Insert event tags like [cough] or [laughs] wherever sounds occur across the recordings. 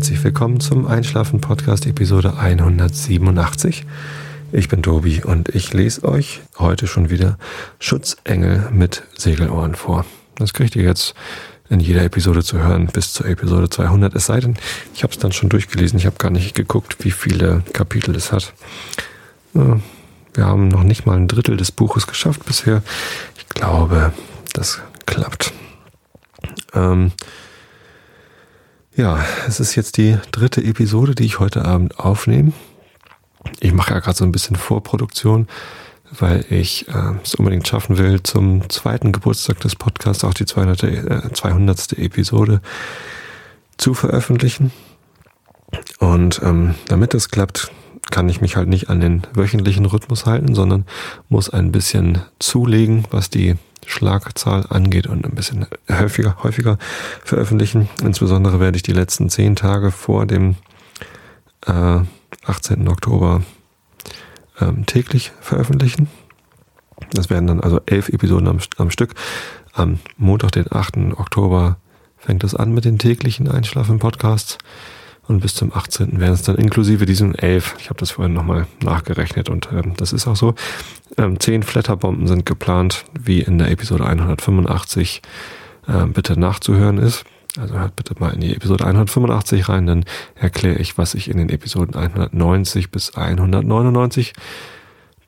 herzlich willkommen zum Einschlafen Podcast Episode 187. Ich bin Tobi und ich lese euch heute schon wieder Schutzengel mit Segelohren vor. Das kriegt ihr jetzt in jeder Episode zu hören bis zur Episode 200. Es sei denn, ich habe es dann schon durchgelesen. Ich habe gar nicht geguckt, wie viele Kapitel es hat. Wir haben noch nicht mal ein Drittel des Buches geschafft bisher. Ich glaube, das klappt. Ähm, ja, es ist jetzt die dritte Episode, die ich heute Abend aufnehme. Ich mache ja gerade so ein bisschen Vorproduktion, weil ich äh, es unbedingt schaffen will, zum zweiten Geburtstag des Podcasts auch die 200. Äh, 200. Episode zu veröffentlichen. Und ähm, damit das klappt, kann ich mich halt nicht an den wöchentlichen Rhythmus halten, sondern muss ein bisschen zulegen, was die Schlagzahl angeht und ein bisschen häufiger, häufiger veröffentlichen. Insbesondere werde ich die letzten zehn Tage vor dem äh, 18. Oktober ähm, täglich veröffentlichen. Das werden dann also elf Episoden am, am Stück. Am Montag, den 8. Oktober, fängt es an mit den täglichen Einschlafen-Podcasts. Und bis zum 18. werden es dann inklusive diesen 11. Ich habe das vorhin nochmal nachgerechnet und ähm, das ist auch so. Ähm, 10 Flatterbomben sind geplant, wie in der Episode 185 äh, bitte nachzuhören ist. Also hört bitte mal in die Episode 185 rein, dann erkläre ich, was ich in den Episoden 190 bis 199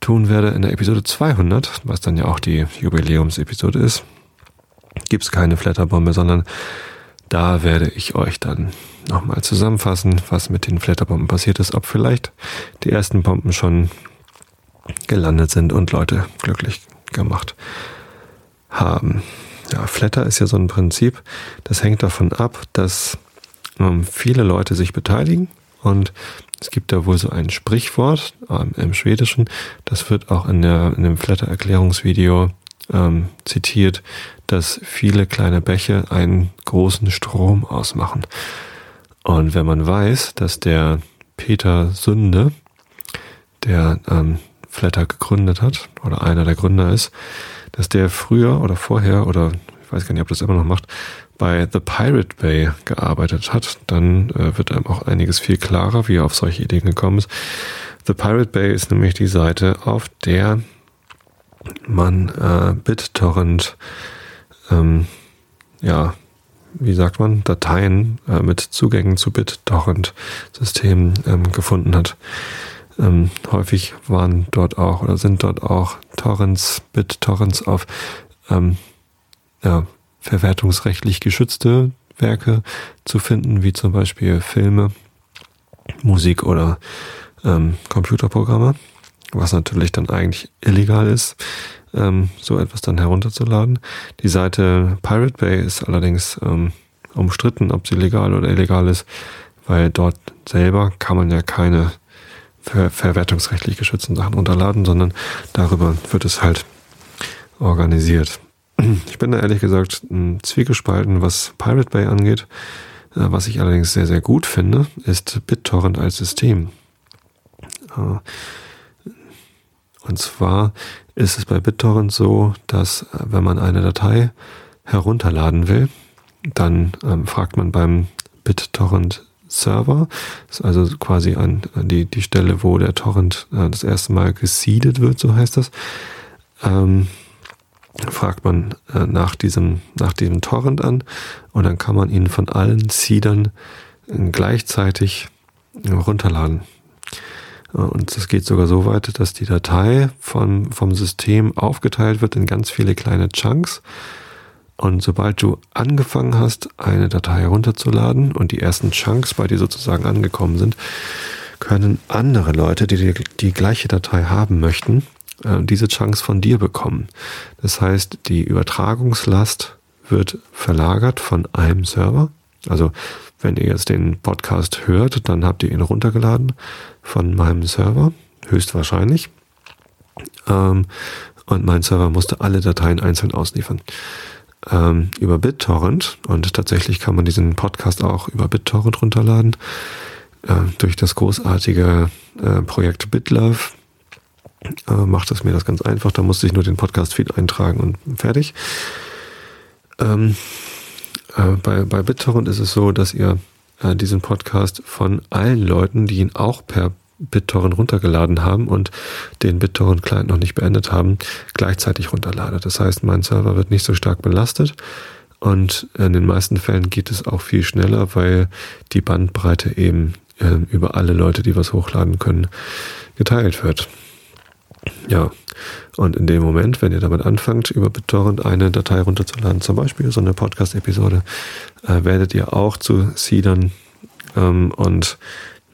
tun werde. In der Episode 200, was dann ja auch die Jubiläumsepisode ist, gibt es keine Flatterbombe, sondern da werde ich euch dann nochmal zusammenfassen, was mit den Flatterbomben passiert ist, ob vielleicht die ersten Bomben schon gelandet sind und Leute glücklich gemacht haben. Ja, Flatter ist ja so ein Prinzip, das hängt davon ab, dass ähm, viele Leute sich beteiligen und es gibt da wohl so ein Sprichwort ähm, im Schwedischen, das wird auch in, der, in dem Flatter-Erklärungsvideo ähm, zitiert, dass viele kleine Bäche einen großen Strom ausmachen. Und wenn man weiß, dass der Peter Sünde, der ähm, Flatter gegründet hat, oder einer der Gründer ist, dass der früher oder vorher, oder ich weiß gar nicht, ob das immer noch macht, bei The Pirate Bay gearbeitet hat, dann äh, wird einem auch einiges viel klarer, wie er auf solche Ideen gekommen ist. The Pirate Bay ist nämlich die Seite, auf der man äh, BitTorrent, ähm, ja, wie sagt man, Dateien äh, mit Zugängen zu BitTorrent-Systemen ähm, gefunden hat. Ähm, häufig waren dort auch oder sind dort auch Torrents, BitTorrents auf ähm, ja, verwertungsrechtlich geschützte Werke zu finden, wie zum Beispiel Filme, Musik oder ähm, Computerprogramme was natürlich dann eigentlich illegal ist, ähm, so etwas dann herunterzuladen. Die Seite Pirate Bay ist allerdings ähm, umstritten, ob sie legal oder illegal ist, weil dort selber kann man ja keine ver verwertungsrechtlich geschützten Sachen runterladen, sondern darüber wird es halt organisiert. Ich bin da ehrlich gesagt zwiegespalten, was Pirate Bay angeht. Äh, was ich allerdings sehr, sehr gut finde, ist BitTorrent als System. Und zwar ist es bei BitTorrent so, dass äh, wenn man eine Datei herunterladen will, dann ähm, fragt man beim BitTorrent Server, das ist also quasi an, an die, die Stelle, wo der Torrent äh, das erste Mal gesiedet wird, so heißt das, ähm, fragt man äh, nach, diesem, nach diesem Torrent an und dann kann man ihn von allen Seedern äh, gleichzeitig runterladen. Und es geht sogar so weit, dass die Datei von, vom System aufgeteilt wird in ganz viele kleine Chunks. Und sobald du angefangen hast, eine Datei herunterzuladen und die ersten Chunks bei dir sozusagen angekommen sind, können andere Leute, die die, die gleiche Datei haben möchten, äh, diese Chunks von dir bekommen. Das heißt, die Übertragungslast wird verlagert von einem Server. Also wenn ihr jetzt den Podcast hört, dann habt ihr ihn runtergeladen von meinem Server, höchstwahrscheinlich. Ähm, und mein Server musste alle Dateien einzeln ausliefern. Ähm, über BitTorrent. Und tatsächlich kann man diesen Podcast auch über BitTorrent runterladen. Äh, durch das großartige äh, Projekt BitLove äh, macht es mir das ganz einfach. Da musste ich nur den Podcast-Feed eintragen und fertig. Ähm, äh, bei, bei BitTorrent ist es so, dass ihr äh, diesen Podcast von allen Leuten, die ihn auch per BitTorrent runtergeladen haben und den BitTorrent-Client noch nicht beendet haben, gleichzeitig runterlade. Das heißt, mein Server wird nicht so stark belastet und in den meisten Fällen geht es auch viel schneller, weil die Bandbreite eben äh, über alle Leute, die was hochladen können, geteilt wird. Ja, und in dem Moment, wenn ihr damit anfangt, über BitTorrent eine Datei runterzuladen, zum Beispiel so eine Podcast-Episode, äh, werdet ihr auch zu Seedern ähm, und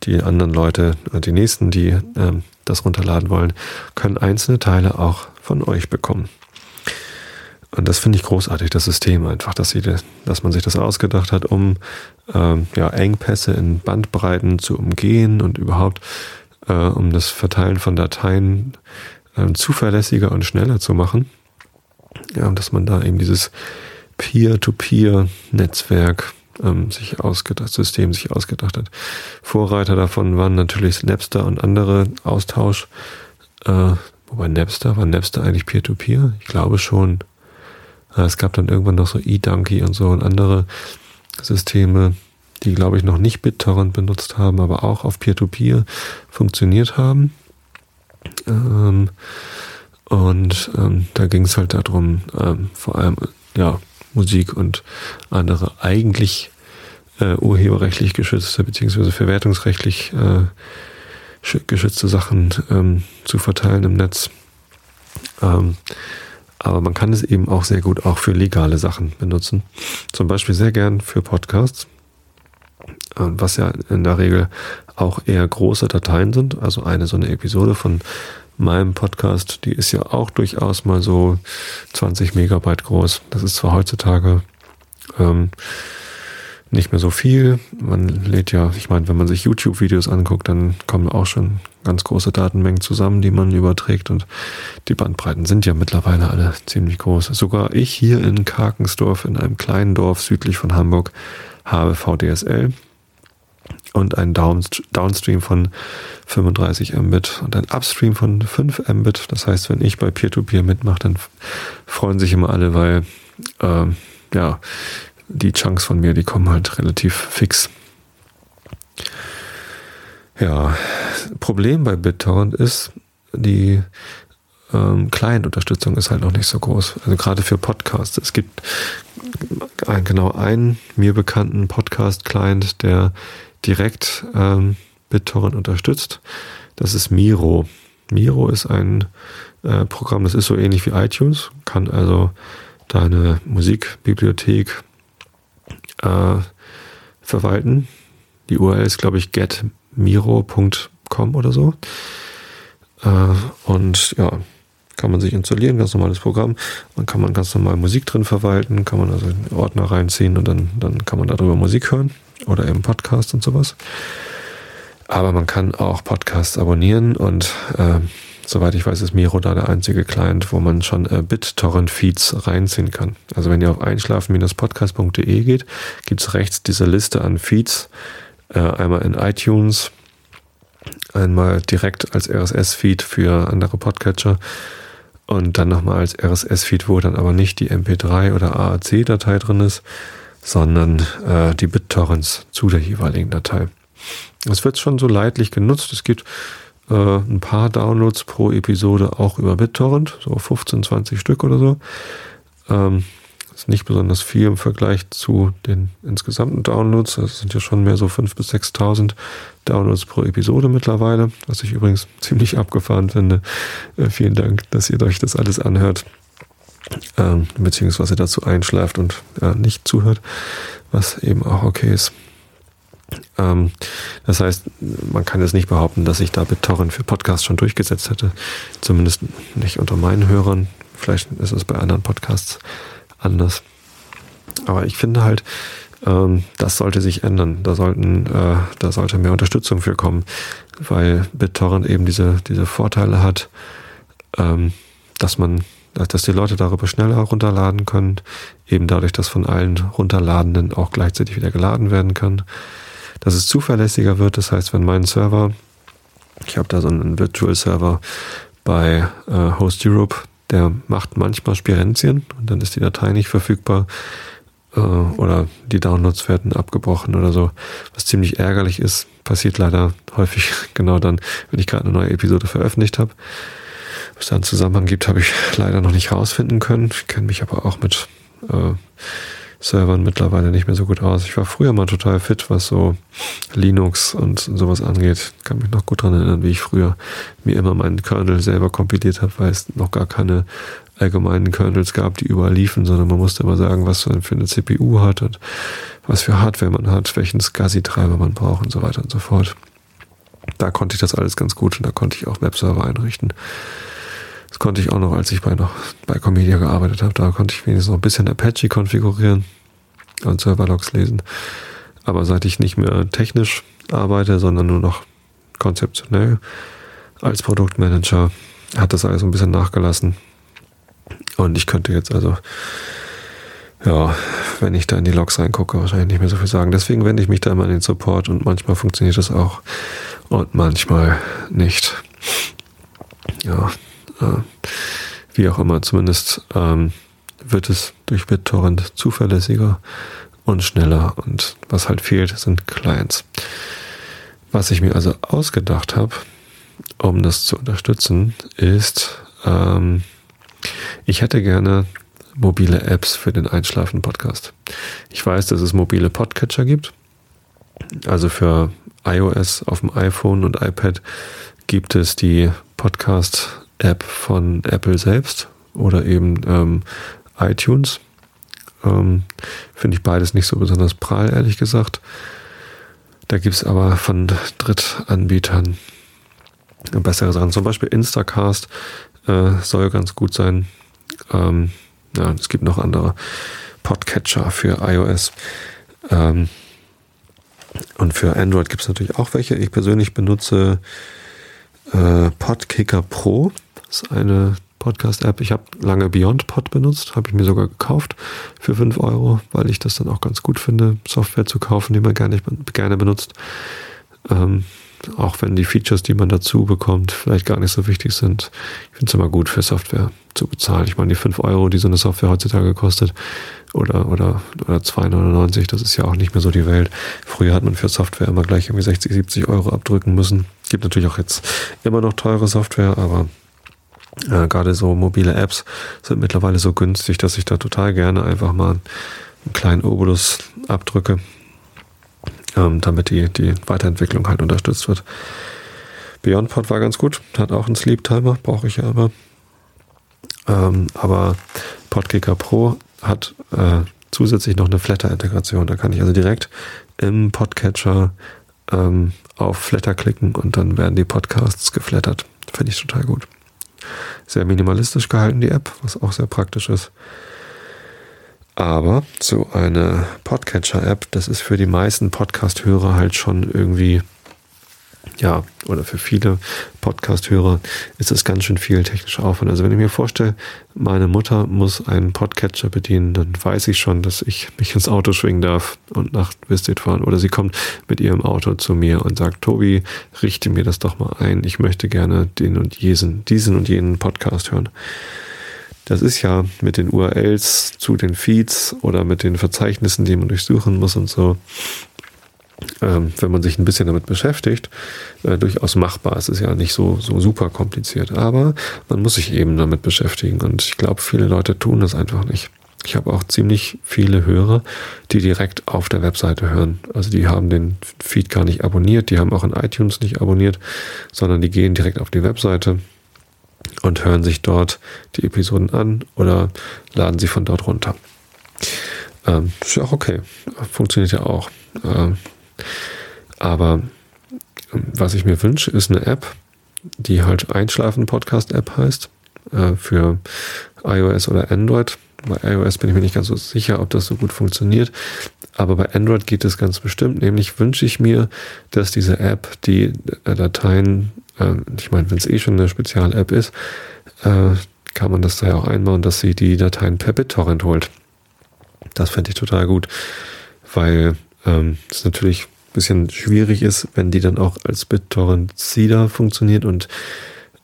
die anderen Leute, äh, die nächsten, die ähm, das runterladen wollen, können einzelne Teile auch von euch bekommen. Und das finde ich großartig, das System einfach, dass, sie, dass man sich das ausgedacht hat, um ähm, ja, Engpässe in Bandbreiten zu umgehen und überhaupt äh, um das Verteilen von Dateien äh, zuverlässiger und schneller zu machen. Ja, dass man da eben dieses Peer-to-Peer-Netzwerk ähm, sich ausgedacht, System sich ausgedacht hat. Vorreiter davon waren natürlich Napster und andere Austausch. Äh, wobei Napster, war Napster eigentlich Peer-to-Peer? -Peer? Ich glaube schon. Äh, es gab dann irgendwann noch so eDonkey und so und andere Systeme, die glaube ich noch nicht BitTorrent benutzt haben, aber auch auf Peer-to-Peer -Peer funktioniert haben. Ähm, und ähm, da ging es halt darum, ähm, vor allem ja Musik und andere eigentlich äh, urheberrechtlich geschützte beziehungsweise verwertungsrechtlich äh, geschützte Sachen ähm, zu verteilen im Netz. Ähm, aber man kann es eben auch sehr gut auch für legale Sachen benutzen. Zum Beispiel sehr gern für Podcasts, was ja in der Regel auch eher große Dateien sind. Also eine so eine Episode von meinem Podcast, die ist ja auch durchaus mal so 20 Megabyte groß. Das ist zwar heutzutage ähm, nicht mehr so viel. Man lädt ja, ich meine, wenn man sich YouTube-Videos anguckt, dann kommen auch schon ganz große Datenmengen zusammen, die man überträgt und die Bandbreiten sind ja mittlerweile alle ziemlich groß. Sogar ich hier in Karkensdorf, in einem kleinen Dorf südlich von Hamburg, habe VDSL und einen Downstream von 35 Mbit und ein Upstream von 5 Mbit. Das heißt, wenn ich bei Peer-to-Peer -Peer mitmache, dann freuen sich immer alle, weil äh, ja, die Chunks von mir, die kommen halt relativ fix. Ja, Problem bei BitTorrent ist, die ähm, Client-Unterstützung ist halt noch nicht so groß. Also gerade für Podcasts. Es gibt ein, genau einen mir bekannten Podcast-Client, der direkt ähm, BitTorrent unterstützt. Das ist Miro. Miro ist ein äh, Programm, das ist so ähnlich wie iTunes, kann also deine Musikbibliothek äh, verwalten. Die URL ist, glaube ich, getmiro.com oder so. Äh, und ja, kann man sich installieren, ganz normales Programm. Dann kann man ganz normal Musik drin verwalten, kann man also einen Ordner reinziehen und dann, dann kann man darüber Musik hören oder eben Podcast und sowas. Aber man kann auch Podcasts abonnieren und äh, soweit ich weiß, ist Miro da der einzige Client, wo man schon äh, BitTorrent-Feeds reinziehen kann. Also wenn ihr auf einschlafen-podcast.de geht, gibt's rechts diese Liste an Feeds, äh, einmal in iTunes, einmal direkt als RSS-Feed für andere Podcatcher und dann nochmal als RSS-Feed, wo dann aber nicht die MP3 oder AAC-Datei drin ist, sondern äh, die BitTorrents zu der jeweiligen Datei. Es wird schon so leidlich genutzt. Es gibt äh, ein paar Downloads pro Episode auch über BitTorrent, so 15, 20 Stück oder so. Ähm, ist nicht besonders viel im Vergleich zu den insgesamten Downloads. Das sind ja schon mehr so 5.000 bis 6.000 Downloads pro Episode mittlerweile, was ich übrigens [laughs] ziemlich abgefahren finde. Äh, vielen Dank, dass ihr euch das alles anhört, ähm, beziehungsweise dazu einschlaft und ja, nicht zuhört, was eben auch okay ist. Ähm, das heißt, man kann jetzt nicht behaupten, dass sich da BitTorrent für Podcasts schon durchgesetzt hätte. Zumindest nicht unter meinen Hörern. Vielleicht ist es bei anderen Podcasts anders. Aber ich finde halt, ähm, das sollte sich ändern. Da sollten, äh, da sollte mehr Unterstützung für kommen, weil BitTorrent eben diese, diese Vorteile hat, ähm, dass man, dass die Leute darüber schneller runterladen können, eben dadurch, dass von allen Runterladenden auch gleichzeitig wieder geladen werden kann, dass es zuverlässiger wird. Das heißt, wenn mein Server, ich habe da so einen Virtual Server bei äh, Host Europe, der macht manchmal Spirenzien und dann ist die Datei nicht verfügbar. Äh, oder die Downloads werden abgebrochen oder so, was ziemlich ärgerlich ist. Passiert leider häufig [laughs] genau dann, wenn ich gerade eine neue Episode veröffentlicht habe. Was da einen Zusammenhang gibt, habe ich [laughs] leider noch nicht rausfinden können. Ich kenne mich aber auch mit äh, Servern mittlerweile nicht mehr so gut aus. Ich war früher mal total fit, was so Linux und sowas angeht. Kann mich noch gut dran erinnern, wie ich früher mir immer meinen Kernel selber kompiliert habe, weil es noch gar keine allgemeinen Kernels gab, die überall liefen, sondern man musste immer sagen, was man für eine CPU hat und was für Hardware man hat, welchen SCSI-Treiber man braucht und so weiter und so fort. Da konnte ich das alles ganz gut und da konnte ich auch Webserver einrichten. Konnte ich auch noch, als ich bei noch bei Comedia gearbeitet habe. Da konnte ich wenigstens noch ein bisschen Apache konfigurieren und Serverlogs lesen. Aber seit ich nicht mehr technisch arbeite, sondern nur noch konzeptionell als Produktmanager, hat das alles ein bisschen nachgelassen. Und ich könnte jetzt also, ja, wenn ich da in die Logs reingucke, wahrscheinlich nicht mehr so viel sagen. Deswegen wende ich mich da immer an den Support und manchmal funktioniert das auch und manchmal nicht. Ja, äh, wie auch immer, zumindest ähm, wird es durch BitTorrent zuverlässiger und schneller und was halt fehlt, sind Clients. Was ich mir also ausgedacht habe, um das zu unterstützen, ist, ähm, ich hätte gerne mobile Apps für den Einschlafen-Podcast. Ich weiß, dass es mobile Podcatcher gibt. Also für iOS auf dem iPhone und iPad gibt es die Podcast-App von Apple selbst oder eben ähm, iTunes. Ähm, Finde ich beides nicht so besonders prall, ehrlich gesagt. Da gibt es aber von Drittanbietern bessere Sachen. Zum Beispiel Instacast äh, soll ganz gut sein. Ähm, ja, es gibt noch andere Podcatcher für iOS. Ähm, und für Android gibt es natürlich auch welche. Ich persönlich benutze äh, Podkicker Pro. Das ist eine Podcast-App. Ich habe lange Beyond Pod benutzt, habe ich mir sogar gekauft für 5 Euro, weil ich das dann auch ganz gut finde, Software zu kaufen, die man gerne, gerne benutzt. Ähm, auch wenn die Features, die man dazu bekommt, vielleicht gar nicht so wichtig sind. Ich finde es immer gut für Software zu bezahlen. Ich meine, die 5 Euro, die so eine Software heutzutage kostet, oder, oder, oder 2,99, das ist ja auch nicht mehr so die Welt. Früher hat man für Software immer gleich irgendwie 60, 70 Euro abdrücken müssen. Gibt natürlich auch jetzt immer noch teure Software, aber äh, gerade so mobile Apps sind mittlerweile so günstig, dass ich da total gerne einfach mal einen kleinen Obolus abdrücke ähm, damit die, die Weiterentwicklung halt unterstützt wird. BeyondPod war ganz gut, hat auch einen Sleep Timer, brauche ich ja immer. Ähm, aber Podkicker Pro hat äh, zusätzlich noch eine Flatter-Integration. Da kann ich also direkt im Podcatcher ähm, auf Flatter klicken und dann werden die Podcasts geflattert. Finde ich total gut. Sehr minimalistisch gehalten, die App, was auch sehr praktisch ist. Aber so eine Podcatcher-App, das ist für die meisten Podcast-Hörer halt schon irgendwie, ja, oder für viele Podcast-Hörer ist es ganz schön viel technischer Aufwand. Also wenn ich mir vorstelle, meine Mutter muss einen Podcatcher bedienen, dann weiß ich schon, dass ich mich ins Auto schwingen darf und nach Vistit fahren. Oder sie kommt mit ihrem Auto zu mir und sagt, Tobi, richte mir das doch mal ein. Ich möchte gerne den und jesen, diesen und jenen Podcast hören. Das ist ja mit den URLs zu den Feeds oder mit den Verzeichnissen, die man durchsuchen muss und so, ähm, wenn man sich ein bisschen damit beschäftigt, äh, durchaus machbar. Es ist ja nicht so, so super kompliziert, aber man muss sich eben damit beschäftigen und ich glaube, viele Leute tun das einfach nicht. Ich habe auch ziemlich viele Hörer, die direkt auf der Webseite hören. Also die haben den Feed gar nicht abonniert, die haben auch in iTunes nicht abonniert, sondern die gehen direkt auf die Webseite, und hören sich dort die Episoden an oder laden sie von dort runter. Ähm, ist ja auch okay. Funktioniert ja auch. Ähm, aber ähm, was ich mir wünsche, ist eine App, die halt Einschlafen-Podcast-App heißt, äh, für iOS oder Android. Bei iOS bin ich mir nicht ganz so sicher, ob das so gut funktioniert. Aber bei Android geht es ganz bestimmt. Nämlich wünsche ich mir, dass diese App die äh, Dateien äh, ich meine, wenn es eh schon eine Spezial-App ist, äh, kann man das da ja auch einbauen, dass sie die Dateien per BitTorrent holt. Das fände ich total gut, weil ähm, es natürlich ein bisschen schwierig ist, wenn die dann auch als BitTorrent-Seeder funktioniert und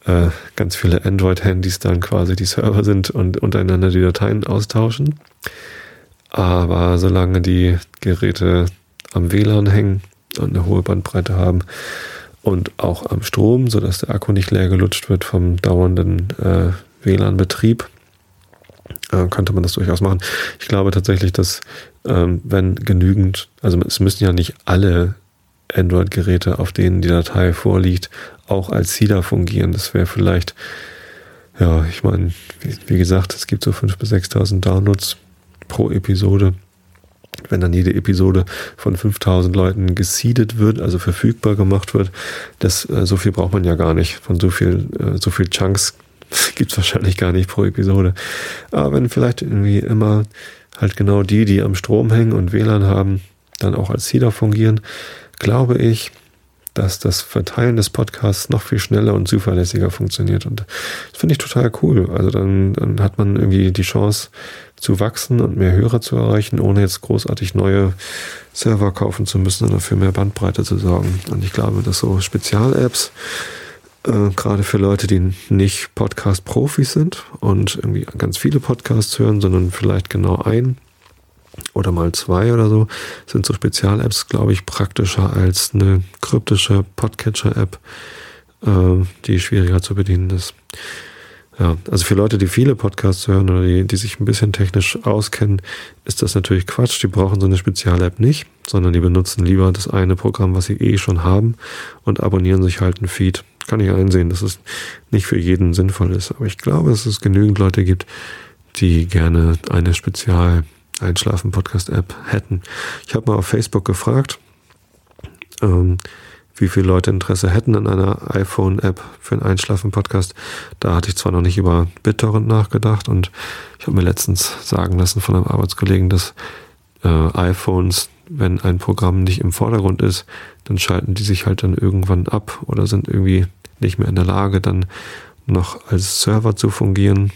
äh, ganz viele Android-Handys dann quasi die Server sind und untereinander die Dateien austauschen. Aber solange die Geräte am WLAN hängen und eine hohe Bandbreite haben und auch am Strom, sodass der Akku nicht leer gelutscht wird vom dauernden äh, WLAN-Betrieb, äh, könnte man das durchaus machen. Ich glaube tatsächlich, dass ähm, wenn genügend, also es müssen ja nicht alle Android-Geräte, auf denen die Datei vorliegt, auch als SIDA fungieren. Das wäre vielleicht, ja, ich meine, wie, wie, gesagt, es gibt so 5.000 bis 6.000 Downloads pro Episode. Wenn dann jede Episode von 5000 Leuten gesiedet wird, also verfügbar gemacht wird, das, äh, so viel braucht man ja gar nicht. Von so viel, äh, so viel Chunks [laughs] gibt es wahrscheinlich gar nicht pro Episode. Aber wenn vielleicht irgendwie immer halt genau die, die am Strom hängen und WLAN haben, dann auch als Seeder fungieren, glaube ich, dass das Verteilen des Podcasts noch viel schneller und zuverlässiger funktioniert. Und das finde ich total cool. Also dann, dann hat man irgendwie die Chance zu wachsen und mehr Hörer zu erreichen, ohne jetzt großartig neue Server kaufen zu müssen oder für mehr Bandbreite zu sorgen. Und ich glaube, dass so Spezial-Apps, äh, gerade für Leute, die nicht Podcast-Profis sind und irgendwie ganz viele Podcasts hören, sondern vielleicht genau ein oder mal zwei oder so, sind so Spezial-Apps, glaube ich, praktischer als eine kryptische Podcatcher-App, äh, die schwieriger zu bedienen ist. Ja, also für Leute, die viele Podcasts hören oder die, die sich ein bisschen technisch auskennen, ist das natürlich Quatsch. Die brauchen so eine Spezial-App nicht, sondern die benutzen lieber das eine Programm, was sie eh schon haben und abonnieren sich halt einen Feed. Kann ich einsehen, dass es nicht für jeden sinnvoll ist. Aber ich glaube, dass es genügend Leute gibt, die gerne eine Spezial- Einschlafen-Podcast-App hätten. Ich habe mal auf Facebook gefragt, ähm, wie viele Leute Interesse hätten an einer iPhone-App für einen Einschlafen-Podcast. Da hatte ich zwar noch nicht über BitTorrent nachgedacht und ich habe mir letztens sagen lassen von einem Arbeitskollegen, dass äh, iPhones, wenn ein Programm nicht im Vordergrund ist, dann schalten die sich halt dann irgendwann ab oder sind irgendwie nicht mehr in der Lage, dann noch als Server zu fungieren.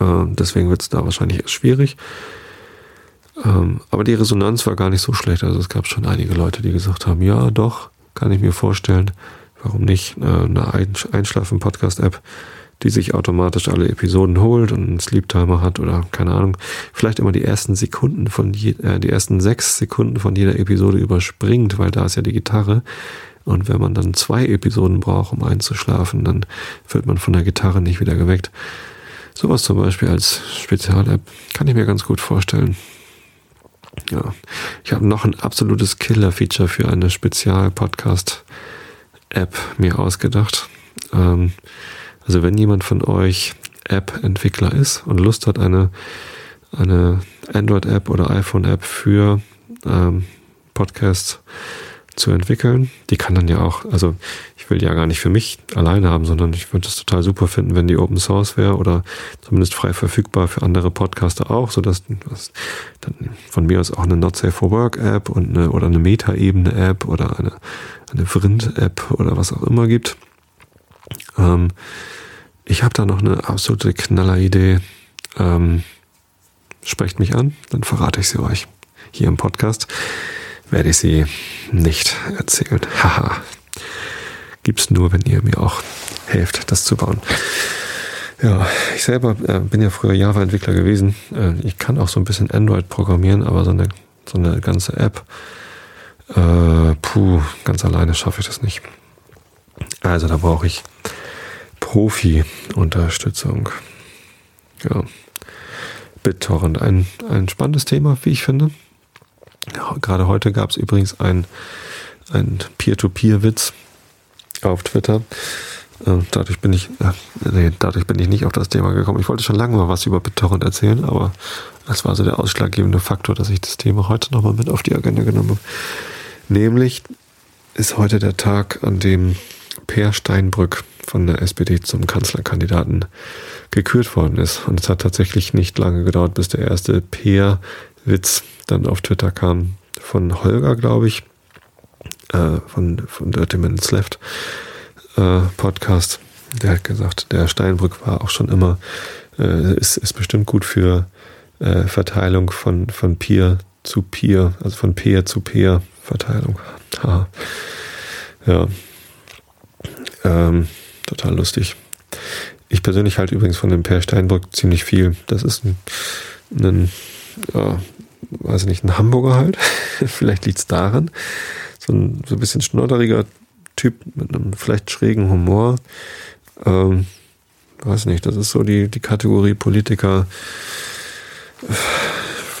Äh, deswegen wird es da wahrscheinlich erst schwierig. Ähm, aber die Resonanz war gar nicht so schlecht. Also es gab schon einige Leute, die gesagt haben, ja, doch, kann ich mir vorstellen. Warum nicht äh, eine Einschlafen-Podcast-App, die sich automatisch alle Episoden holt und einen Sleep-Timer hat oder keine Ahnung, vielleicht immer die ersten Sekunden von je, äh, die ersten sechs Sekunden von jeder Episode überspringt, weil da ist ja die Gitarre. Und wenn man dann zwei Episoden braucht, um einzuschlafen, dann wird man von der Gitarre nicht wieder geweckt. Sowas zum Beispiel als Spezial-App kann ich mir ganz gut vorstellen. Ja, ich habe noch ein absolutes Killer-Feature für eine Spezial-Podcast-App mir ausgedacht. Ähm, also wenn jemand von euch App-Entwickler ist und Lust hat, eine, eine Android-App oder iPhone-App für ähm, Podcasts zu entwickeln. Die kann dann ja auch, also ich will die ja gar nicht für mich alleine haben, sondern ich würde es total super finden, wenn die Open Source wäre oder zumindest frei verfügbar für andere Podcaster auch, sodass es dann von mir aus auch eine Not Safe for Work App und eine, oder eine Meta-Ebene App oder eine, eine Vrind App oder was auch immer gibt. Ähm, ich habe da noch eine absolute Knalleridee. Ähm, sprecht mich an, dann verrate ich sie euch hier im Podcast werde ich sie nicht erzählen. [laughs] Haha. Gibt's nur, wenn ihr mir auch helft, das zu bauen. Ja, ich selber äh, bin ja früher Java-Entwickler gewesen. Äh, ich kann auch so ein bisschen Android programmieren, aber so eine, so eine ganze App, äh, puh, ganz alleine schaffe ich das nicht. Also da brauche ich Profi-Unterstützung. Ja. BitTorrent, ein, ein spannendes Thema, wie ich finde. Gerade heute gab es übrigens ein, ein Peer-to-Peer-Witz auf Twitter. Äh, dadurch bin ich, äh, nee, dadurch bin ich nicht auf das Thema gekommen. Ich wollte schon lange mal was über BitTorrent erzählen, aber das war so der ausschlaggebende Faktor, dass ich das Thema heute nochmal mit auf die Agenda genommen habe. Nämlich ist heute der Tag, an dem Per Steinbrück von der SPD zum Kanzlerkandidaten gekürt worden ist. Und es hat tatsächlich nicht lange gedauert, bis der erste Per-Witz dann auf Twitter kam von Holger, glaube ich, äh, von, von Dirty Minutes Left äh, Podcast. Der hat gesagt, der Steinbrück war auch schon immer, äh, ist, ist bestimmt gut für äh, Verteilung von, von Peer zu Peer, also von Peer zu Peer Verteilung. Ha. Ja. Ähm, total lustig. Ich persönlich halte übrigens von dem Per Steinbrück ziemlich viel. Das ist ein, ein ja, weiß ich nicht, ein Hamburger halt. [laughs] vielleicht liegt es daran. So ein, so ein bisschen schnodderiger Typ mit einem vielleicht schrägen Humor. Ähm, weiß nicht, das ist so die, die Kategorie Politiker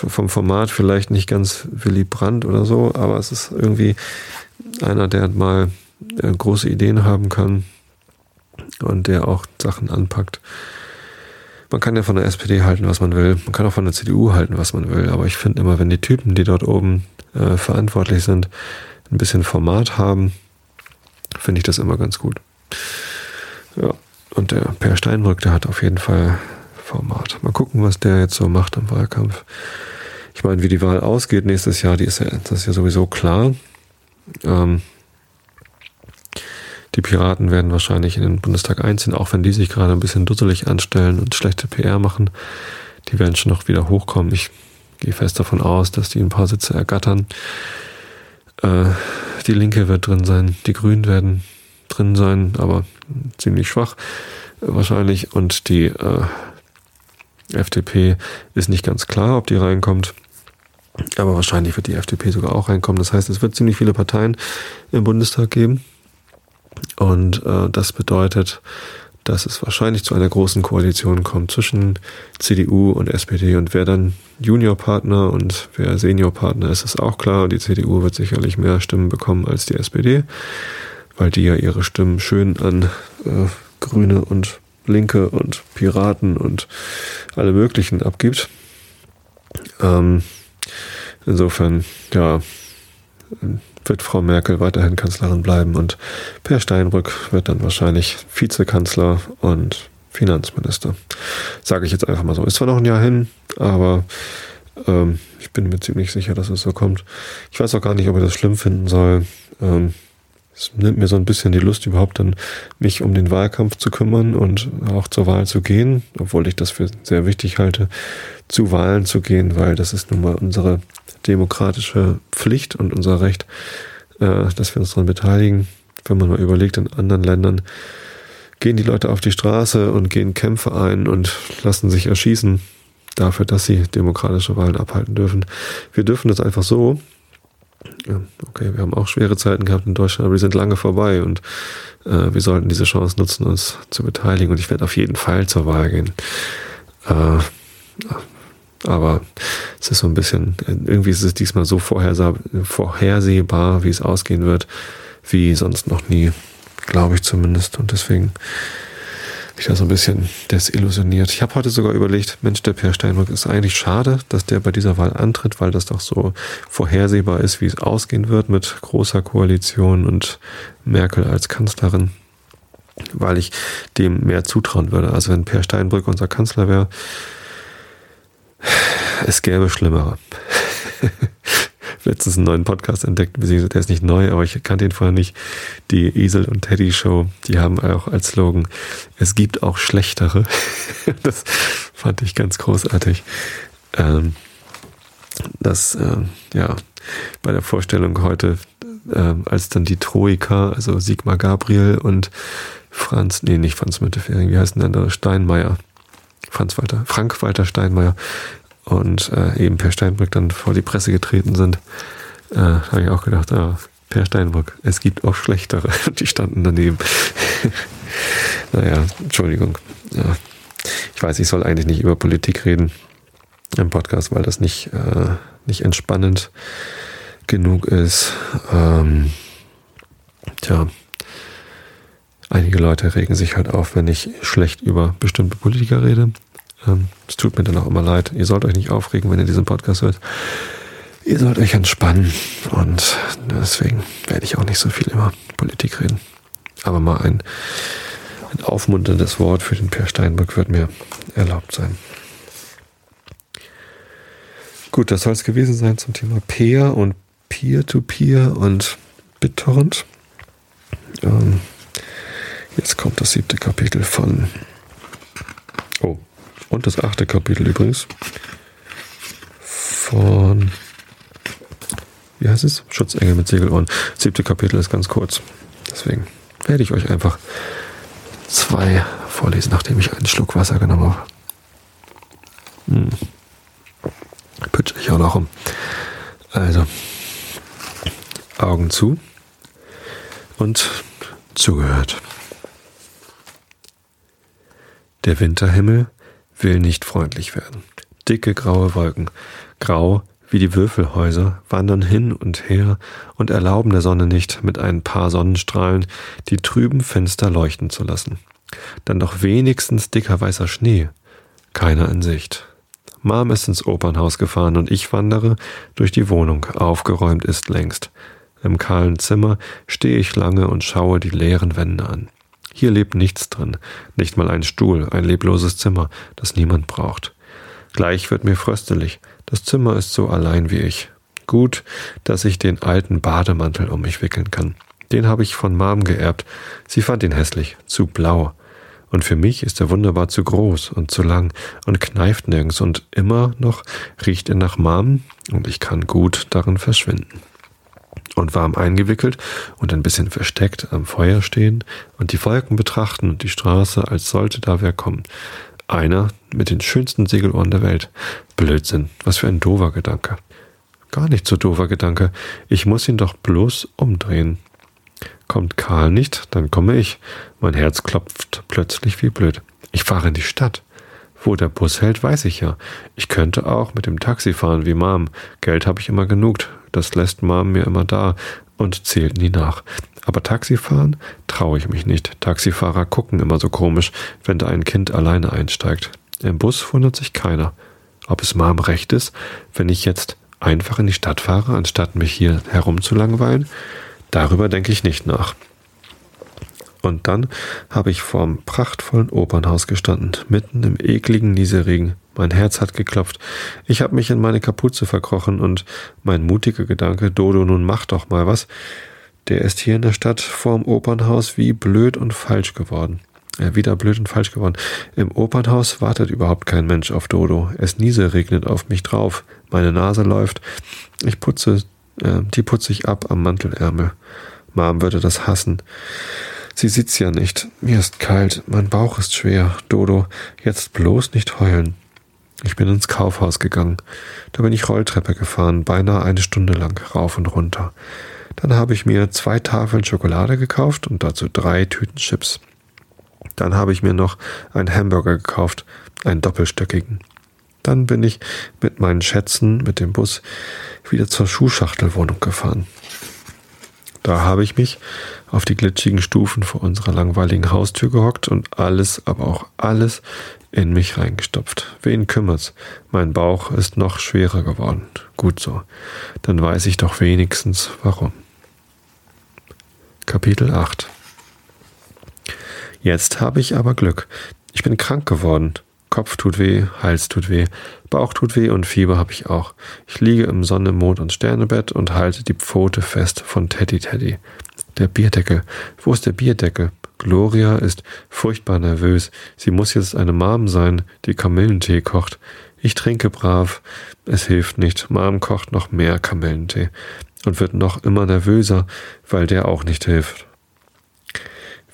vom Format vielleicht nicht ganz Willy Brandt oder so, aber es ist irgendwie einer, der mal äh, große Ideen haben kann und der auch Sachen anpackt. Man kann ja von der SPD halten, was man will. Man kann auch von der CDU halten, was man will. Aber ich finde immer, wenn die Typen, die dort oben äh, verantwortlich sind, ein bisschen Format haben, finde ich das immer ganz gut. Ja, und der Per Steinbrück, der hat auf jeden Fall Format. Mal gucken, was der jetzt so macht im Wahlkampf. Ich meine, wie die Wahl ausgeht nächstes Jahr, die ist ja, das ist ja sowieso klar. Ähm, die Piraten werden wahrscheinlich in den Bundestag einziehen, auch wenn die sich gerade ein bisschen dusselig anstellen und schlechte PR machen. Die werden schon noch wieder hochkommen. Ich gehe fest davon aus, dass die ein paar Sitze ergattern. Äh, die Linke wird drin sein, die Grünen werden drin sein, aber ziemlich schwach wahrscheinlich. Und die äh, FDP ist nicht ganz klar, ob die reinkommt. Aber wahrscheinlich wird die FDP sogar auch reinkommen. Das heißt, es wird ziemlich viele Parteien im Bundestag geben. Und äh, das bedeutet, dass es wahrscheinlich zu einer großen Koalition kommt zwischen CDU und SPD. Und wer dann Juniorpartner und wer Seniorpartner ist, ist auch klar. Die CDU wird sicherlich mehr Stimmen bekommen als die SPD, weil die ja ihre Stimmen schön an äh, Grüne und Linke und Piraten und alle möglichen abgibt. Ähm, insofern, ja, wird Frau Merkel weiterhin Kanzlerin bleiben und Per Steinbrück wird dann wahrscheinlich Vizekanzler und Finanzminister. Sage ich jetzt einfach mal so. Ist zwar noch ein Jahr hin, aber ähm, ich bin mir ziemlich sicher, dass es so kommt. Ich weiß auch gar nicht, ob ich das schlimm finden soll. Ähm, es nimmt mir so ein bisschen die Lust, überhaupt dann mich um den Wahlkampf zu kümmern und auch zur Wahl zu gehen, obwohl ich das für sehr wichtig halte, zu Wahlen zu gehen, weil das ist nun mal unsere demokratische Pflicht und unser Recht, äh, dass wir uns daran beteiligen. Wenn man mal überlegt, in anderen Ländern gehen die Leute auf die Straße und gehen Kämpfe ein und lassen sich erschießen dafür, dass sie demokratische Wahlen abhalten dürfen. Wir dürfen das einfach so. Okay, wir haben auch schwere Zeiten gehabt in Deutschland, aber die sind lange vorbei und äh, wir sollten diese Chance nutzen, uns zu beteiligen. Und ich werde auf jeden Fall zur Wahl gehen. Äh, aber es ist so ein bisschen, irgendwie ist es diesmal so vorhersehbar, wie es ausgehen wird, wie sonst noch nie, glaube ich zumindest. Und deswegen bin ich da so ein bisschen desillusioniert. Ich habe heute sogar überlegt, Mensch, der Per Steinbrück ist eigentlich schade, dass der bei dieser Wahl antritt, weil das doch so vorhersehbar ist, wie es ausgehen wird mit großer Koalition und Merkel als Kanzlerin weil ich dem mehr zutrauen würde. Also wenn Per Steinbrück unser Kanzler wäre, es gäbe Schlimmere. [laughs] Letztens einen neuen Podcast entdeckt, der ist nicht neu, aber ich kannte ihn vorher nicht. Die Esel und Teddy Show, die haben auch als Slogan, es gibt auch schlechtere. [laughs] Das fand ich ganz großartig. Ähm, das, ähm, ja, bei der Vorstellung heute, ähm, als dann die Troika, also Sigmar Gabriel und Franz, nee, nicht Franz Müntefering, wie heißt denn der Steinmeier? Franz Walter, Frank Walter Steinmeier und äh, eben Per Steinbrück dann vor die Presse getreten sind, äh, habe ich auch gedacht, ah, Per Steinbrück, es gibt auch schlechtere. [laughs] Die standen daneben. [laughs] naja, Entschuldigung. Ja. Ich weiß, ich soll eigentlich nicht über Politik reden im Podcast, weil das nicht, äh, nicht entspannend genug ist. Ähm, tja, einige Leute regen sich halt auf, wenn ich schlecht über bestimmte Politiker rede. Ähm, es tut mir dann auch immer leid. Ihr sollt euch nicht aufregen, wenn ihr diesen Podcast hört. Ihr sollt euch entspannen und deswegen werde ich auch nicht so viel über Politik reden. Aber mal ein, ein aufmunterndes Wort für den Per Steinbrück wird mir erlaubt sein. Gut, das soll es gewesen sein zum Thema Peer und Peer-to-Peer -Peer und BitTorrent. Ähm, jetzt kommt das siebte Kapitel von. Oh, und das achte Kapitel übrigens von, wie heißt es? Schutzengel mit Segelohren. Das siebte Kapitel ist ganz kurz. Deswegen werde ich euch einfach zwei vorlesen, nachdem ich einen Schluck Wasser genommen habe. Hm. auch noch um. Also, Augen zu und zugehört. Der Winterhimmel will nicht freundlich werden. Dicke graue Wolken, grau wie die Würfelhäuser, wandern hin und her und erlauben der Sonne nicht, mit ein paar Sonnenstrahlen die trüben Fenster leuchten zu lassen. Dann doch wenigstens dicker weißer Schnee. Keiner in Sicht. Mom ist ins Opernhaus gefahren und ich wandere durch die Wohnung. Aufgeräumt ist längst. Im kahlen Zimmer stehe ich lange und schaue die leeren Wände an. Hier lebt nichts drin, nicht mal ein Stuhl, ein lebloses Zimmer, das niemand braucht. Gleich wird mir fröstelig, das Zimmer ist so allein wie ich. Gut, dass ich den alten Bademantel um mich wickeln kann. Den habe ich von Mom geerbt. Sie fand ihn hässlich, zu blau. Und für mich ist er wunderbar zu groß und zu lang und kneift nirgends und immer noch riecht er nach Mom und ich kann gut darin verschwinden. Und warm eingewickelt und ein bisschen versteckt am Feuer stehen und die Wolken betrachten und die Straße, als sollte da wer kommen. Einer mit den schönsten Segelohren der Welt. Blödsinn, was für ein dover Gedanke. Gar nicht so dover Gedanke. Ich muss ihn doch bloß umdrehen. Kommt Karl nicht, dann komme ich. Mein Herz klopft plötzlich wie blöd. Ich fahre in die Stadt. Wo der Bus hält, weiß ich ja. Ich könnte auch mit dem Taxi fahren wie Mom. Geld habe ich immer genug. Das lässt Mom mir immer da und zählt nie nach. Aber Taxifahren traue ich mich nicht. Taxifahrer gucken immer so komisch, wenn da ein Kind alleine einsteigt. Im Bus wundert sich keiner. Ob es Mom recht ist, wenn ich jetzt einfach in die Stadt fahre, anstatt mich hier herumzulangweilen? Darüber denke ich nicht nach. Und dann habe ich vorm prachtvollen Opernhaus gestanden, mitten im ekligen Nieselregen. Mein Herz hat geklopft. Ich habe mich in meine Kapuze verkrochen und mein mutiger Gedanke, Dodo, nun mach doch mal was, der ist hier in der Stadt vorm Opernhaus wie blöd und falsch geworden. Äh, wieder blöd und falsch geworden. Im Opernhaus wartet überhaupt kein Mensch auf Dodo. Es regnet auf mich drauf. Meine Nase läuft. Ich putze, äh, die putze ich ab am Mantelärmel. Mom würde das hassen. Sie sieht's ja nicht. Mir ist kalt, mein Bauch ist schwer. Dodo, jetzt bloß nicht heulen. Ich bin ins Kaufhaus gegangen. Da bin ich Rolltreppe gefahren, beinahe eine Stunde lang, rauf und runter. Dann habe ich mir zwei Tafeln Schokolade gekauft und dazu drei Tüten Chips. Dann habe ich mir noch einen Hamburger gekauft, einen doppelstöckigen. Dann bin ich mit meinen Schätzen mit dem Bus wieder zur Schuhschachtelwohnung gefahren. Da habe ich mich auf die glitschigen Stufen vor unserer langweiligen Haustür gehockt und alles, aber auch alles in mich reingestopft. Wen kümmert's? Mein Bauch ist noch schwerer geworden. Gut so. Dann weiß ich doch wenigstens warum. Kapitel 8 Jetzt habe ich aber Glück. Ich bin krank geworden. Kopf tut weh, Hals tut weh, Bauch tut weh und Fieber habe ich auch. Ich liege im Sonne, Mond und Sternebett und halte die Pfote fest von Teddy Teddy. Der Bierdeckel. Wo ist der Bierdeckel? Gloria ist furchtbar nervös. Sie muss jetzt eine Mom sein, die Kamillentee kocht. Ich trinke brav. Es hilft nicht. Mom kocht noch mehr Kamillentee und wird noch immer nervöser, weil der auch nicht hilft.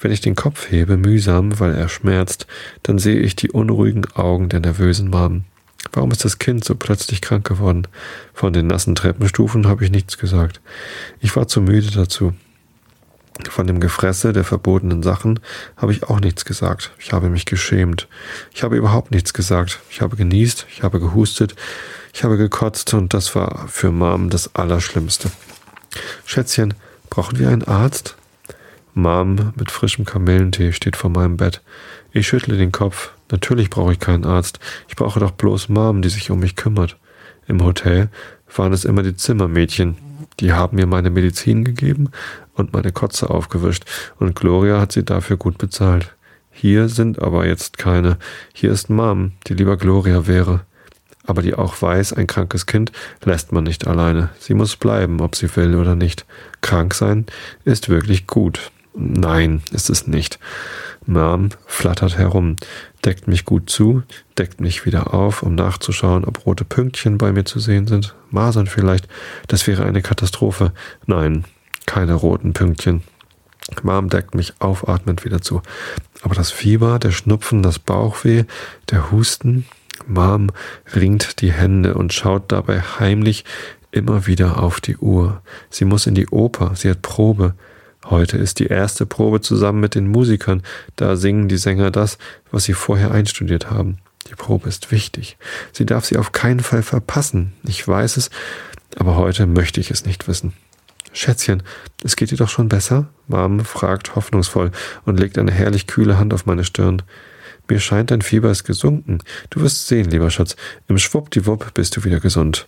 Wenn ich den Kopf hebe, mühsam, weil er schmerzt, dann sehe ich die unruhigen Augen der nervösen Mom. Warum ist das Kind so plötzlich krank geworden? Von den nassen Treppenstufen habe ich nichts gesagt. Ich war zu müde dazu. Von dem Gefresse der verbotenen Sachen habe ich auch nichts gesagt. Ich habe mich geschämt. Ich habe überhaupt nichts gesagt. Ich habe genießt, ich habe gehustet, ich habe gekotzt und das war für Mom das Allerschlimmste. Schätzchen, brauchen wir einen Arzt? Mom mit frischem Kamillentee steht vor meinem Bett. Ich schüttle den Kopf. Natürlich brauche ich keinen Arzt. Ich brauche doch bloß Mom, die sich um mich kümmert. Im Hotel waren es immer die Zimmermädchen. Die haben mir meine Medizin gegeben und meine Kotze aufgewischt. Und Gloria hat sie dafür gut bezahlt. Hier sind aber jetzt keine. Hier ist Mom, die lieber Gloria wäre aber die auch weiß, ein krankes Kind lässt man nicht alleine. Sie muss bleiben, ob sie will oder nicht. Krank sein ist wirklich gut. Nein, ist es nicht. Mom flattert herum, deckt mich gut zu, deckt mich wieder auf, um nachzuschauen, ob rote Pünktchen bei mir zu sehen sind. Masern vielleicht. Das wäre eine Katastrophe. Nein, keine roten Pünktchen. Mom deckt mich aufatmend wieder zu. Aber das Fieber, der Schnupfen, das Bauchweh, der Husten, Mom ringt die Hände und schaut dabei heimlich immer wieder auf die Uhr. Sie muss in die Oper, sie hat Probe. Heute ist die erste Probe zusammen mit den Musikern. Da singen die Sänger das, was sie vorher einstudiert haben. Die Probe ist wichtig. Sie darf sie auf keinen Fall verpassen. Ich weiß es, aber heute möchte ich es nicht wissen. Schätzchen, es geht dir doch schon besser? Mom fragt hoffnungsvoll und legt eine herrlich kühle Hand auf meine Stirn. Mir scheint, dein Fieber ist gesunken. Du wirst sehen, lieber Schatz. Im Schwuppdiwupp bist du wieder gesund.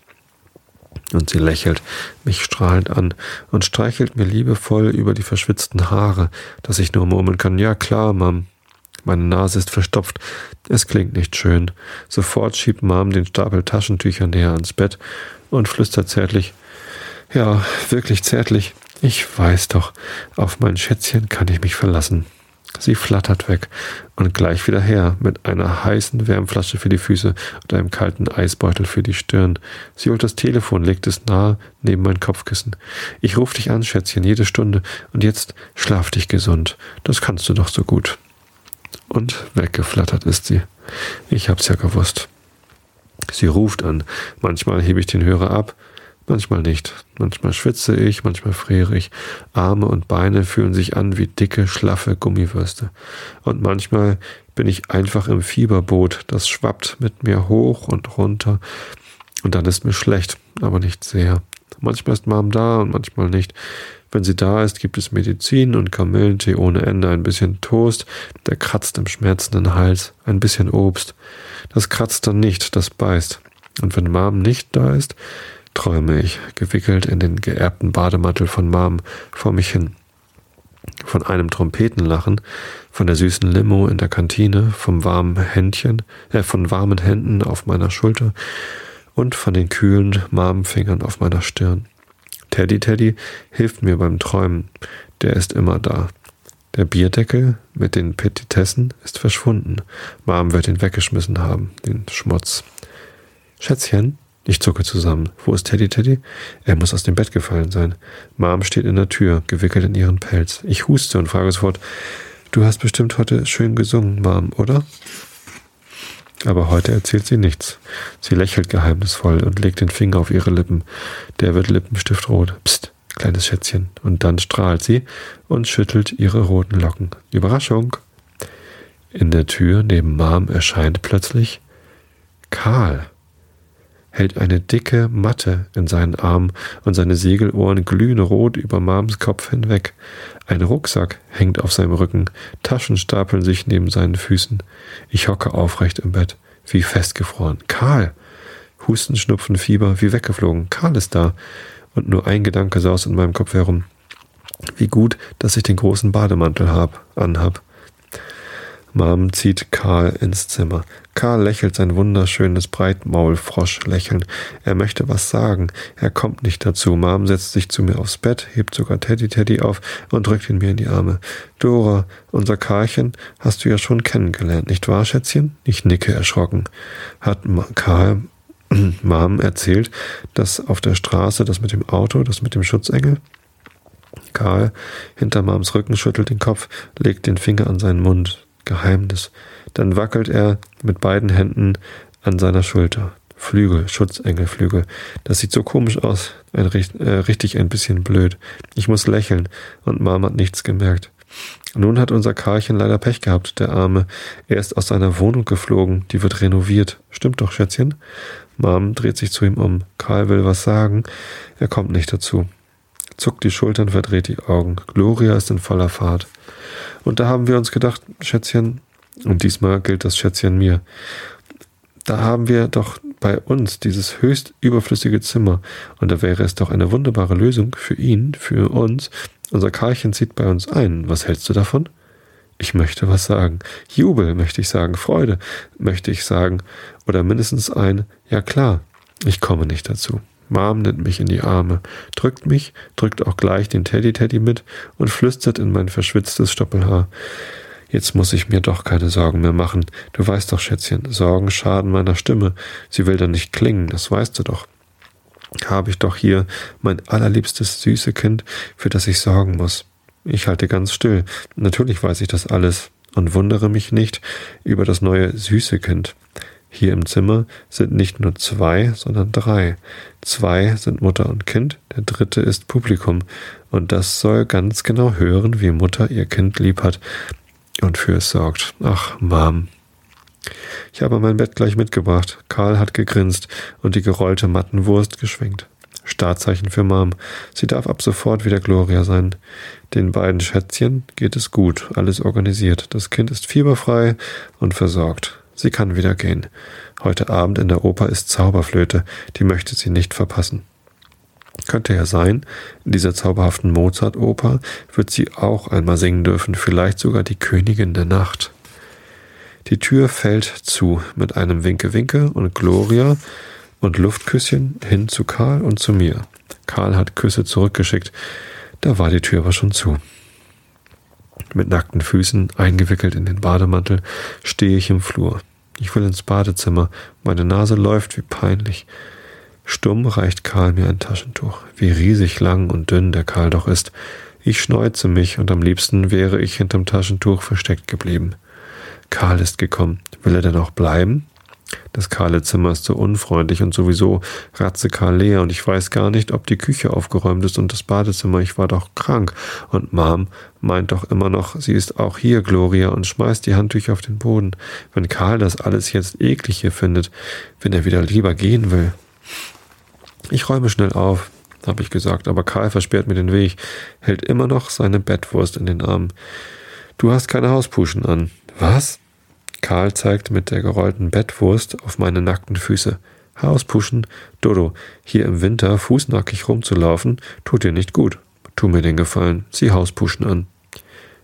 Und sie lächelt mich strahlend an und streichelt mir liebevoll über die verschwitzten Haare, dass ich nur murmeln kann, ja klar, Mom. Meine Nase ist verstopft. Es klingt nicht schön. Sofort schiebt Mom den Stapel Taschentücher näher ans Bett und flüstert zärtlich, ja, wirklich zärtlich. Ich weiß doch, auf mein Schätzchen kann ich mich verlassen. Sie flattert weg und gleich wieder her mit einer heißen Wärmflasche für die Füße und einem kalten Eisbeutel für die Stirn. Sie holt das Telefon, legt es nahe neben mein Kopfkissen. Ich ruf dich an, Schätzchen, jede Stunde und jetzt schlaf dich gesund. Das kannst du doch so gut. Und weggeflattert ist sie. Ich hab's ja gewusst. Sie ruft an. Manchmal hebe ich den Hörer ab, Manchmal nicht. Manchmal schwitze ich, manchmal friere ich. Arme und Beine fühlen sich an wie dicke, schlaffe Gummiwürste. Und manchmal bin ich einfach im Fieberboot, das schwappt mit mir hoch und runter. Und dann ist mir schlecht, aber nicht sehr. Manchmal ist Mom da und manchmal nicht. Wenn sie da ist, gibt es Medizin und Kamillentee ohne Ende, ein bisschen Toast, der kratzt im schmerzenden Hals, ein bisschen Obst. Das kratzt dann nicht, das beißt. Und wenn Mom nicht da ist, träume ich, gewickelt in den geerbten Bademantel von Mom, vor mich hin. Von einem Trompetenlachen, von der süßen Limo in der Kantine, vom warmen Händchen, äh, von warmen Händen auf meiner Schulter und von den kühlen Marmfingern auf meiner Stirn. Teddy Teddy hilft mir beim Träumen, der ist immer da. Der Bierdeckel mit den Petitessen ist verschwunden. Mom wird ihn weggeschmissen haben, den Schmutz. Schätzchen, ich zucke zusammen. Wo ist Teddy Teddy? Er muss aus dem Bett gefallen sein. Mom steht in der Tür, gewickelt in ihren Pelz. Ich huste und frage sofort, du hast bestimmt heute schön gesungen, Mom, oder? Aber heute erzählt sie nichts. Sie lächelt geheimnisvoll und legt den Finger auf ihre Lippen. Der wird lippenstiftrot. Psst, kleines Schätzchen. Und dann strahlt sie und schüttelt ihre roten Locken. Überraschung! In der Tür neben Mom erscheint plötzlich Karl hält eine dicke Matte in seinen Arm und seine Segelohren glühen rot über Mams Kopf hinweg. Ein Rucksack hängt auf seinem Rücken, Taschen stapeln sich neben seinen Füßen. Ich hocke aufrecht im Bett, wie festgefroren. Karl! Husten, Schnupfen, Fieber, wie weggeflogen. Karl ist da. Und nur ein Gedanke saust in meinem Kopf herum. Wie gut, dass ich den großen Bademantel hab, anhab. Mom zieht Karl ins Zimmer. Karl lächelt sein wunderschönes Breitmaulfrosch-Lächeln. Er möchte was sagen. Er kommt nicht dazu. Mom setzt sich zu mir aufs Bett, hebt sogar Teddy Teddy auf und drückt ihn mir in die Arme. Dora, unser Karlchen hast du ja schon kennengelernt, nicht wahr, Schätzchen? Ich nicke erschrocken. Hat Karl [clears throat] Mom erzählt, dass auf der Straße das mit dem Auto, das mit dem Schutzengel? Karl hinter Mams Rücken schüttelt den Kopf, legt den Finger an seinen Mund. Geheimnis. Dann wackelt er mit beiden Händen an seiner Schulter. Flügel, Schutzengelflügel. Das sieht so komisch aus. Ein, äh, richtig ein bisschen blöd. Ich muss lächeln und Mom hat nichts gemerkt. Nun hat unser Karlchen leider Pech gehabt, der Arme. Er ist aus seiner Wohnung geflogen. Die wird renoviert. Stimmt doch, Schätzchen? Mom dreht sich zu ihm um. Karl will was sagen. Er kommt nicht dazu. Zuckt die Schultern, verdreht die Augen. Gloria ist in voller Fahrt. Und da haben wir uns gedacht, Schätzchen, und diesmal gilt das Schätzchen mir, da haben wir doch bei uns dieses höchst überflüssige Zimmer und da wäre es doch eine wunderbare Lösung für ihn, für uns. Unser Karlchen zieht bei uns ein. Was hältst du davon? Ich möchte was sagen. Jubel möchte ich sagen. Freude möchte ich sagen. Oder mindestens ein Ja klar. Ich komme nicht dazu. Mom nimmt mich in die Arme, drückt mich, drückt auch gleich den Teddy-Teddy mit und flüstert in mein verschwitztes Stoppelhaar. Jetzt muss ich mir doch keine Sorgen mehr machen. Du weißt doch, Schätzchen, Sorgen schaden meiner Stimme. Sie will dann nicht klingen, das weißt du doch. Habe ich doch hier mein allerliebstes süße Kind, für das ich sorgen muss. Ich halte ganz still. Natürlich weiß ich das alles und wundere mich nicht über das neue süße Kind. Hier im Zimmer sind nicht nur zwei, sondern drei. Zwei sind Mutter und Kind, der dritte ist Publikum. Und das soll ganz genau hören, wie Mutter ihr Kind lieb hat und für es sorgt. Ach, Mom. Ich habe mein Bett gleich mitgebracht. Karl hat gegrinst und die gerollte Mattenwurst geschwenkt. Startzeichen für Mom. Sie darf ab sofort wieder Gloria sein. Den beiden Schätzchen geht es gut, alles organisiert. Das Kind ist fieberfrei und versorgt. Sie kann wieder gehen. Heute Abend in der Oper ist Zauberflöte, die möchte sie nicht verpassen. Könnte ja sein, in dieser zauberhaften Mozart-Oper wird sie auch einmal singen dürfen, vielleicht sogar die Königin der Nacht. Die Tür fällt zu mit einem Winke-Winke und Gloria und Luftküsschen hin zu Karl und zu mir. Karl hat Küsse zurückgeschickt, da war die Tür aber schon zu. Mit nackten Füßen, eingewickelt in den Bademantel, stehe ich im Flur. Ich will ins Badezimmer, meine Nase läuft wie peinlich. Stumm reicht Karl mir ein Taschentuch. Wie riesig lang und dünn der Karl doch ist. Ich schneuze mich und am liebsten wäre ich hinterm Taschentuch versteckt geblieben. Karl ist gekommen. Will er denn auch bleiben? Das kahle Zimmer ist so unfreundlich und sowieso ratzekarl leer und ich weiß gar nicht, ob die Küche aufgeräumt ist und das Badezimmer. Ich war doch krank. Und Mom meint doch immer noch, sie ist auch hier, Gloria, und schmeißt die Handtücher auf den Boden. Wenn Karl das alles jetzt eklig hier findet, wenn er wieder lieber gehen will. Ich räume schnell auf, habe ich gesagt, aber Karl versperrt mir den Weg, hält immer noch seine Bettwurst in den Arm. Du hast keine Hauspuschen an. Was? Karl zeigt mit der gerollten Bettwurst auf meine nackten Füße. Hauspuschen, Dodo, hier im Winter fußnackig rumzulaufen, tut dir nicht gut. Tu mir den Gefallen, zieh Hauspuschen an.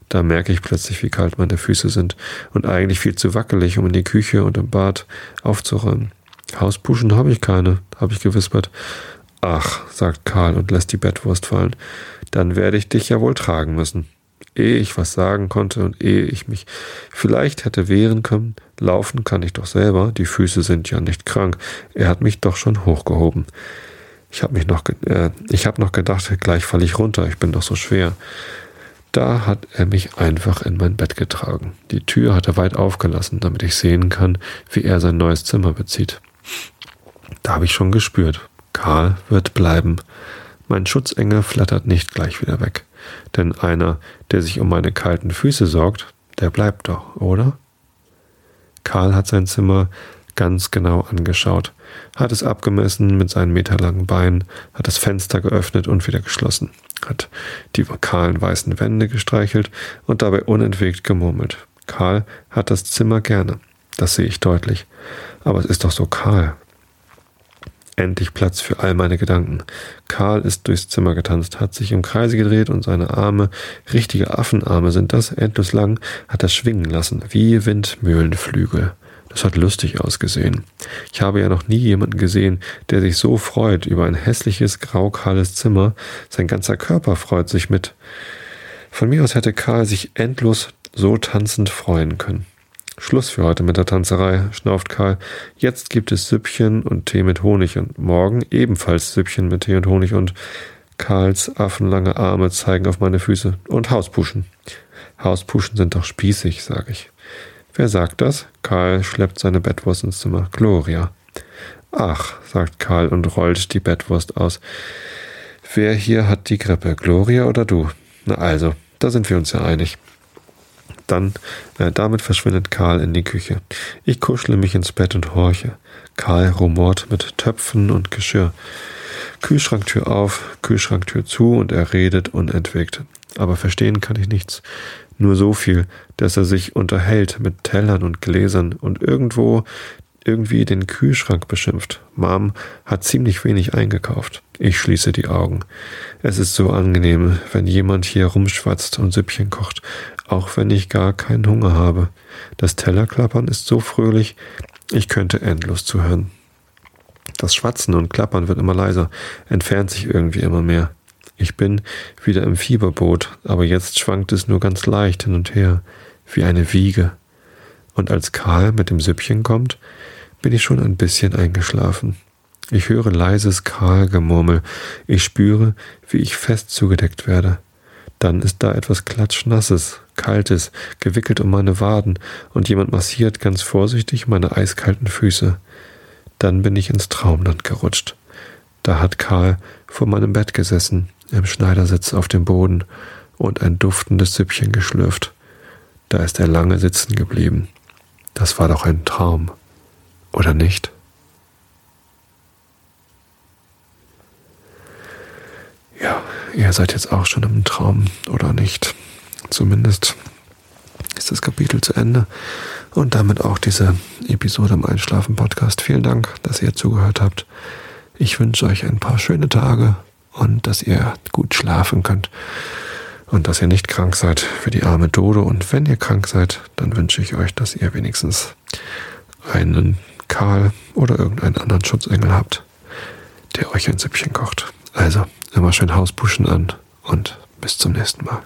Da merke ich plötzlich, wie kalt meine Füße sind und eigentlich viel zu wackelig, um in die Küche und im Bad aufzuräumen. Hauspuschen habe ich keine, habe ich gewispert. Ach, sagt Karl und lässt die Bettwurst fallen, dann werde ich dich ja wohl tragen müssen ehe ich was sagen konnte und ehe ich mich vielleicht hätte wehren können, laufen kann ich doch selber, die Füße sind ja nicht krank, er hat mich doch schon hochgehoben. Ich habe noch, äh, ich noch gedacht, gleich falle ich runter, ich bin doch so schwer. Da hat er mich einfach in mein Bett getragen. Die Tür hat er weit aufgelassen, damit ich sehen kann, wie er sein neues Zimmer bezieht. Da habe ich schon gespürt, Karl wird bleiben. Mein Schutzengel flattert nicht gleich wieder weg. Denn einer, der sich um meine kalten Füße sorgt, der bleibt doch, oder? Karl hat sein Zimmer ganz genau angeschaut, hat es abgemessen mit seinen meterlangen Beinen, hat das Fenster geöffnet und wieder geschlossen, hat die kahlen weißen Wände gestreichelt und dabei unentwegt gemurmelt. Karl hat das Zimmer gerne, das sehe ich deutlich, aber es ist doch so kahl. Endlich Platz für all meine Gedanken. Karl ist durchs Zimmer getanzt, hat sich im Kreise gedreht und seine Arme, richtige Affenarme sind das, endlos lang, hat er schwingen lassen, wie Windmühlenflügel. Das hat lustig ausgesehen. Ich habe ja noch nie jemanden gesehen, der sich so freut über ein hässliches, graukahles Zimmer. Sein ganzer Körper freut sich mit. Von mir aus hätte Karl sich endlos so tanzend freuen können. Schluss für heute mit der Tanzerei, schnauft Karl. Jetzt gibt es Süppchen und Tee mit Honig und morgen ebenfalls Süppchen mit Tee und Honig und Karls affenlange Arme zeigen auf meine Füße und Hauspuschen. Hauspuschen sind doch spießig, sag ich. Wer sagt das? Karl schleppt seine Bettwurst ins Zimmer. Gloria. Ach, sagt Karl und rollt die Bettwurst aus. Wer hier hat die Grippe, Gloria oder du? Na also, da sind wir uns ja einig. Dann, äh, damit verschwindet Karl in die Küche. Ich kuschle mich ins Bett und horche. Karl rumort mit Töpfen und Geschirr. Kühlschranktür auf, Kühlschranktür zu und er redet unentwegt. Aber verstehen kann ich nichts. Nur so viel, dass er sich unterhält mit Tellern und Gläsern und irgendwo irgendwie den Kühlschrank beschimpft. Mom hat ziemlich wenig eingekauft. Ich schließe die Augen. Es ist so angenehm, wenn jemand hier rumschwatzt und Süppchen kocht, auch wenn ich gar keinen Hunger habe. Das Tellerklappern ist so fröhlich, ich könnte endlos zuhören. Das Schwatzen und Klappern wird immer leiser, entfernt sich irgendwie immer mehr. Ich bin wieder im Fieberboot, aber jetzt schwankt es nur ganz leicht hin und her, wie eine Wiege. Und als Karl mit dem Süppchen kommt, bin ich schon ein bisschen eingeschlafen. Ich höre leises Karl-Gemurmel. Ich spüre, wie ich fest zugedeckt werde. Dann ist da etwas Klatschnasses, Kaltes, gewickelt um meine Waden und jemand massiert ganz vorsichtig meine eiskalten Füße. Dann bin ich ins Traumland gerutscht. Da hat Karl vor meinem Bett gesessen, im Schneidersitz auf dem Boden und ein duftendes Süppchen geschlürft. Da ist er lange sitzen geblieben. Das war doch ein Traum, oder nicht? Ja, ihr seid jetzt auch schon im Traum, oder nicht? Zumindest ist das Kapitel zu Ende und damit auch diese Episode im Einschlafen-Podcast. Vielen Dank, dass ihr zugehört habt. Ich wünsche euch ein paar schöne Tage und dass ihr gut schlafen könnt und dass ihr nicht krank seid für die arme Dodo. Und wenn ihr krank seid, dann wünsche ich euch, dass ihr wenigstens einen Karl oder irgendeinen anderen Schutzengel habt, der euch ein Süppchen kocht. Also immer schön Hausbuschen an und bis zum nächsten Mal.